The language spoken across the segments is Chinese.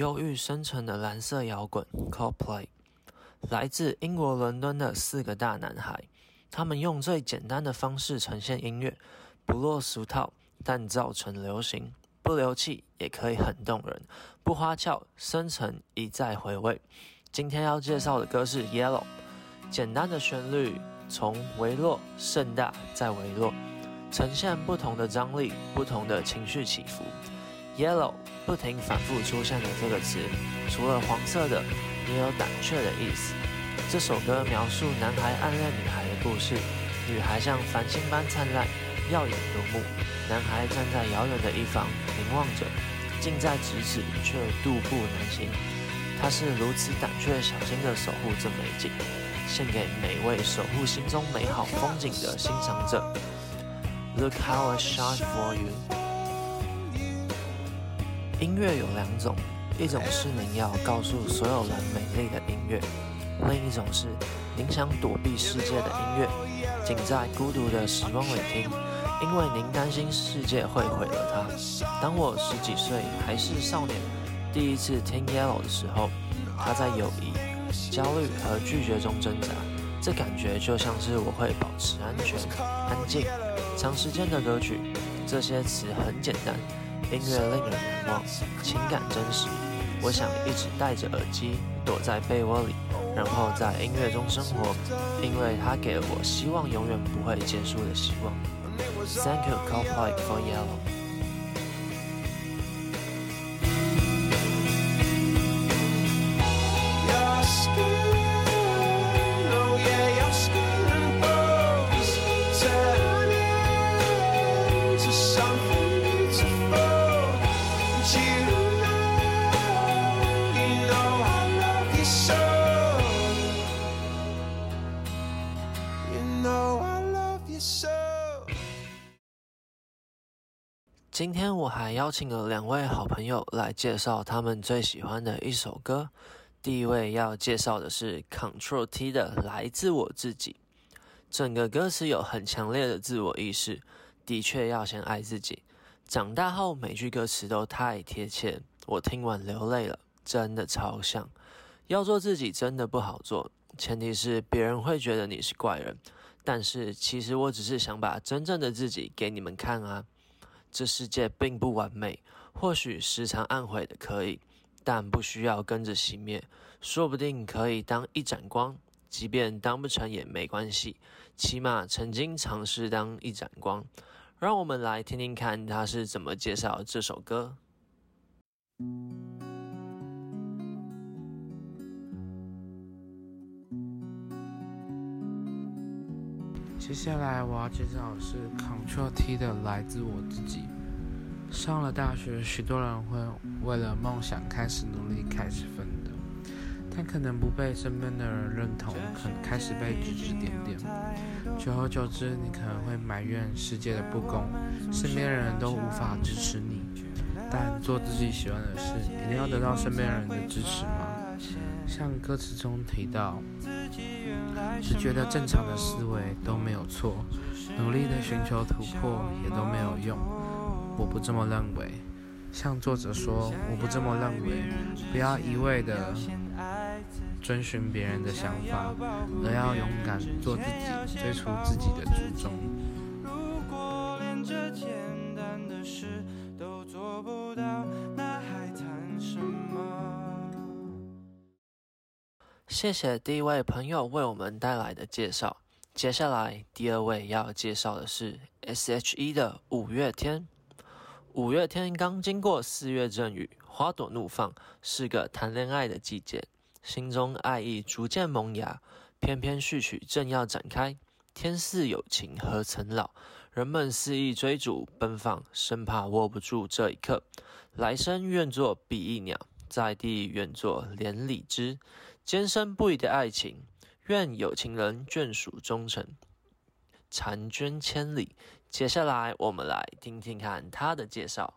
忧郁深沉的蓝色摇滚 Coldplay，来自英国伦敦的四个大男孩，他们用最简单的方式呈现音乐，不落俗套，但造成流行，不流气也可以很动人，不花俏，深沉，一再回味。今天要介绍的歌是 Yellow，简单的旋律从微弱盛大再微弱，呈现不同的张力，不同的情绪起伏。Yellow 不停反复出现的这个词，除了黄色的，也有胆怯的意思。这首歌描述男孩暗恋女孩的故事，女孩像繁星般灿烂，耀眼夺目。男孩站在遥远的一方，凝望着，近在咫尺却渡步难行。他是如此胆怯小心地守护这美景，献给每位守护心中美好风景的欣赏者。Look how I shine for you。音乐有两种，一种是您要告诉所有人美丽的音乐，另一种是您想躲避世界的音乐，仅在孤独的时光里听，因为您担心世界会毁了它。当我十几岁还是少年，第一次听 Yellow 的时候，他在友谊、焦虑和拒绝中挣扎，这感觉就像是我会保持安全、安静、长时间的歌曲，这些词很简单。音乐令人难忘，情感真实。我想一直戴着耳机，躲在被窝里，然后在音乐中生活，因为它给了我希望永远不会结束的希望。Thank you, Coldplay, for Yellow. know I love you so。今天我还邀请了两位好朋友来介绍他们最喜欢的一首歌。第一位要介绍的是 Control T 的《来自我自己》。整个歌词有很强烈的自我意识，的确要先爱自己。长大后每句歌词都太贴切，我听完流泪了，真的超像。要做自己真的不好做，前提是别人会觉得你是怪人。但是其实我只是想把真正的自己给你们看啊！这世界并不完美，或许时常暗悔的可以，但不需要跟着熄灭，说不定可以当一盏光，即便当不成也没关系，起码曾经尝试当一盏光。让我们来听听看他是怎么介绍这首歌。接下来我要介绍的是 Control T 的《来自我自己》。上了大学，许多人会为了梦想开始努力，开始奋斗，但可能不被身边的人认同，可能开始被指指点点。久而久之，你可能会埋怨世界的不公，身边人都无法支持你。但做自己喜欢的事，一定要得到身边人的支持？像歌词中提到。只觉得正常的思维都没有错，努力的寻求突破也都没有用。我不这么认为，像作者说，我不这么认为。不要一味的遵循别人的想法，而要勇敢做自己，追逐自己的初衷。谢谢第一位朋友为我们带来的介绍。接下来第二位要介绍的是 S.H.E 的五月天。五月天刚经过四月阵雨，花朵怒放，是个谈恋爱的季节，心中爱意逐渐萌芽。偏偏序曲正要展开，天似有情何曾老？人们肆意追逐奔放，生怕握不住这一刻。来生愿做比翼鸟。在地愿做连理枝，坚贞不渝的爱情，愿有情人眷属终成，婵娟千里。接下来，我们来听听看他的介绍。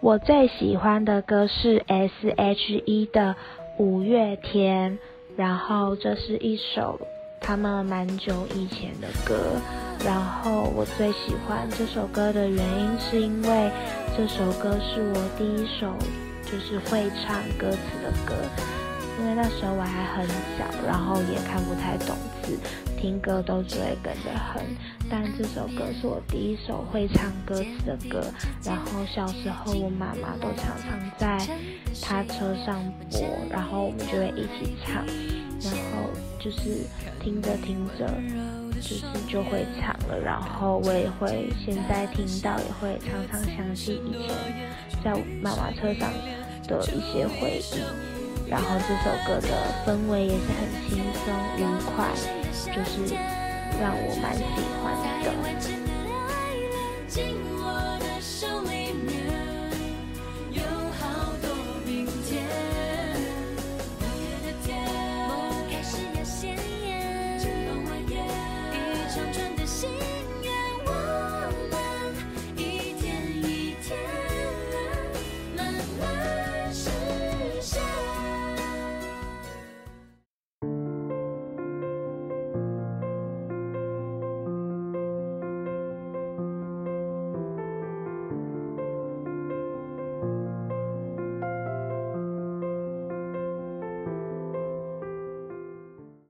我最喜欢的歌是 S.H.E 的《五月天》，然后这是一首他们蛮久以前的歌。然后我最喜欢这首歌的原因，是因为这首歌是我第一首就是会唱歌词的歌。因为那时候我还很小，然后也看不太懂字，听歌都只会跟着哼。但这首歌是我第一首会唱歌词的歌，然后小时候我妈妈都常常在她车上播，然后我们就会一起唱，然后就是听着听着，就是就会唱了。然后我也会现在听到，也会常常想起以前在妈妈车上的一些回忆。然后这首歌的氛围也是很轻松愉快，就是让我蛮喜欢的。